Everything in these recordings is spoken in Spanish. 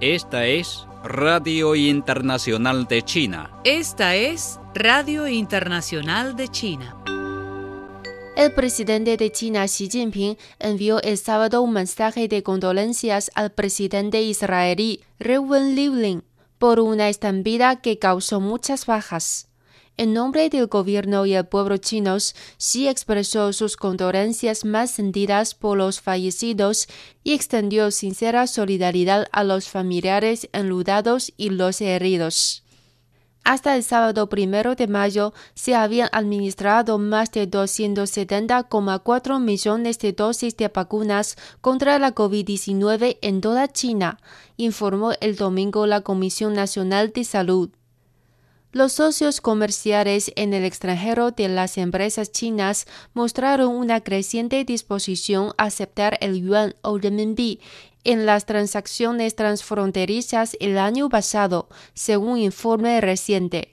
Esta es Radio Internacional de China. Esta es Radio Internacional de China. El presidente de China, Xi Jinping, envió el sábado un mensaje de condolencias al presidente israelí, Reuven Rivlin, por una estampida que causó muchas bajas. En nombre del gobierno y el pueblo chinos, Xi expresó sus condolencias más sentidas por los fallecidos y extendió sincera solidaridad a los familiares enludados y los heridos. Hasta el sábado primero de mayo se habían administrado más de 270,4 millones de dosis de vacunas contra la COVID-19 en toda China, informó el domingo la Comisión Nacional de Salud. Los socios comerciales en el extranjero de las empresas chinas mostraron una creciente disposición a aceptar el yuan o renminbi en las transacciones transfronterizas el año pasado, según informe reciente.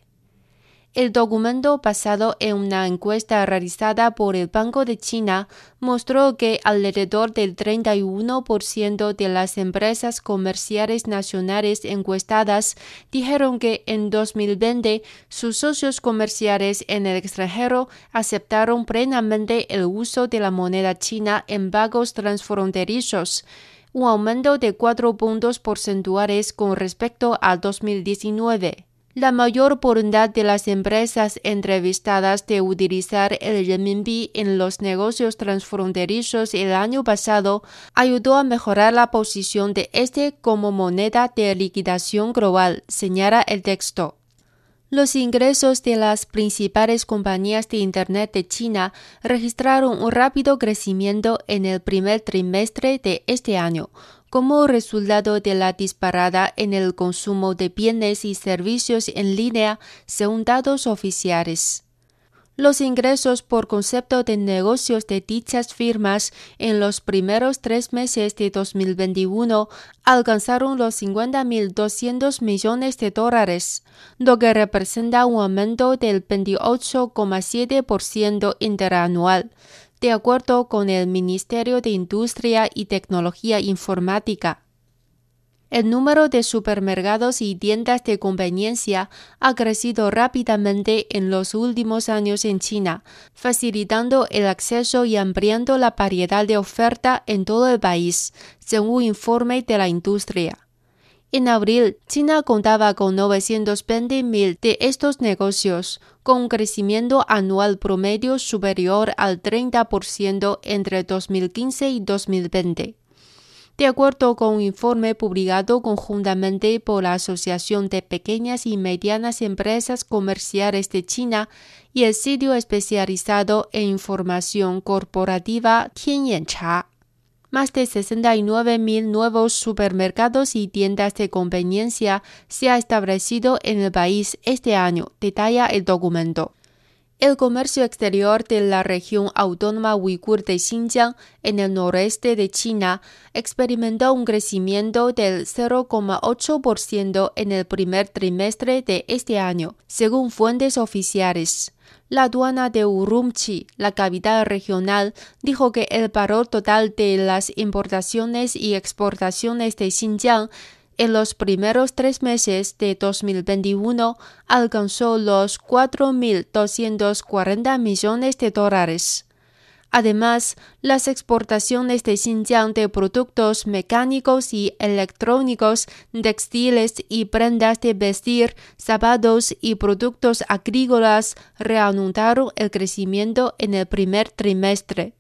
El documento basado en una encuesta realizada por el Banco de China mostró que alrededor del 31% de las empresas comerciales nacionales encuestadas dijeron que en 2020 sus socios comerciales en el extranjero aceptaron plenamente el uso de la moneda china en pagos transfronterizos, un aumento de 4 puntos porcentuales con respecto a 2019. La mayor voluntad de las empresas entrevistadas de utilizar el renminbi en los negocios transfronterizos el año pasado ayudó a mejorar la posición de este como moneda de liquidación global, señala el texto. Los ingresos de las principales compañías de Internet de China registraron un rápido crecimiento en el primer trimestre de este año, como resultado de la disparada en el consumo de bienes y servicios en línea, según datos oficiales. Los ingresos por concepto de negocios de dichas firmas en los primeros tres meses de 2021 alcanzaron los 50.200 millones de dólares, lo que representa un aumento del 28,7% interanual, de acuerdo con el Ministerio de Industria y Tecnología Informática. El número de supermercados y tiendas de conveniencia ha crecido rápidamente en los últimos años en China, facilitando el acceso y ampliando la variedad de oferta en todo el país, según informe de la industria. En abril, China contaba con 920.000 de estos negocios, con un crecimiento anual promedio superior al 30% entre 2015 y 2020. De acuerdo con un informe publicado conjuntamente por la Asociación de Pequeñas y Medianas Empresas Comerciales de China y el sitio especializado en información corporativa Tianyancha, más de 69.000 nuevos supermercados y tiendas de conveniencia se ha establecido en el país este año, detalla el documento. El comercio exterior de la región autónoma uigur de Xinjiang, en el noreste de China, experimentó un crecimiento del 0,8% en el primer trimestre de este año, según fuentes oficiales. La aduana de Urumqi, la capital regional, dijo que el valor total de las importaciones y exportaciones de Xinjiang en los primeros tres meses de 2021 alcanzó los 4.240 millones de dólares. Además, las exportaciones de Xinjiang de productos mecánicos y electrónicos, textiles y prendas de vestir, zapatos y productos agrícolas reanudaron el crecimiento en el primer trimestre.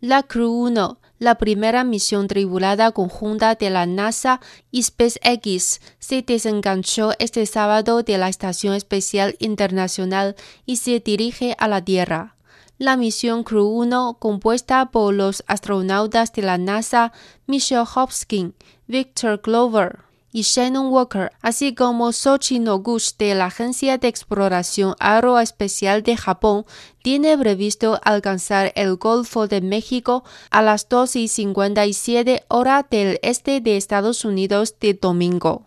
La Crew 1, la primera misión tripulada conjunta de la NASA y SpaceX, se desenganchó este sábado de la Estación Espacial Internacional y se dirige a la Tierra. La misión Crew 1, compuesta por los astronautas de la NASA Michelle Hopkins, Victor Glover y Shannon Walker, así como Soichi Noguchi de la Agencia de Exploración Aeroespacial de Japón, tiene previsto alcanzar el Golfo de México a las 2 y 57 horas del este de Estados Unidos de domingo.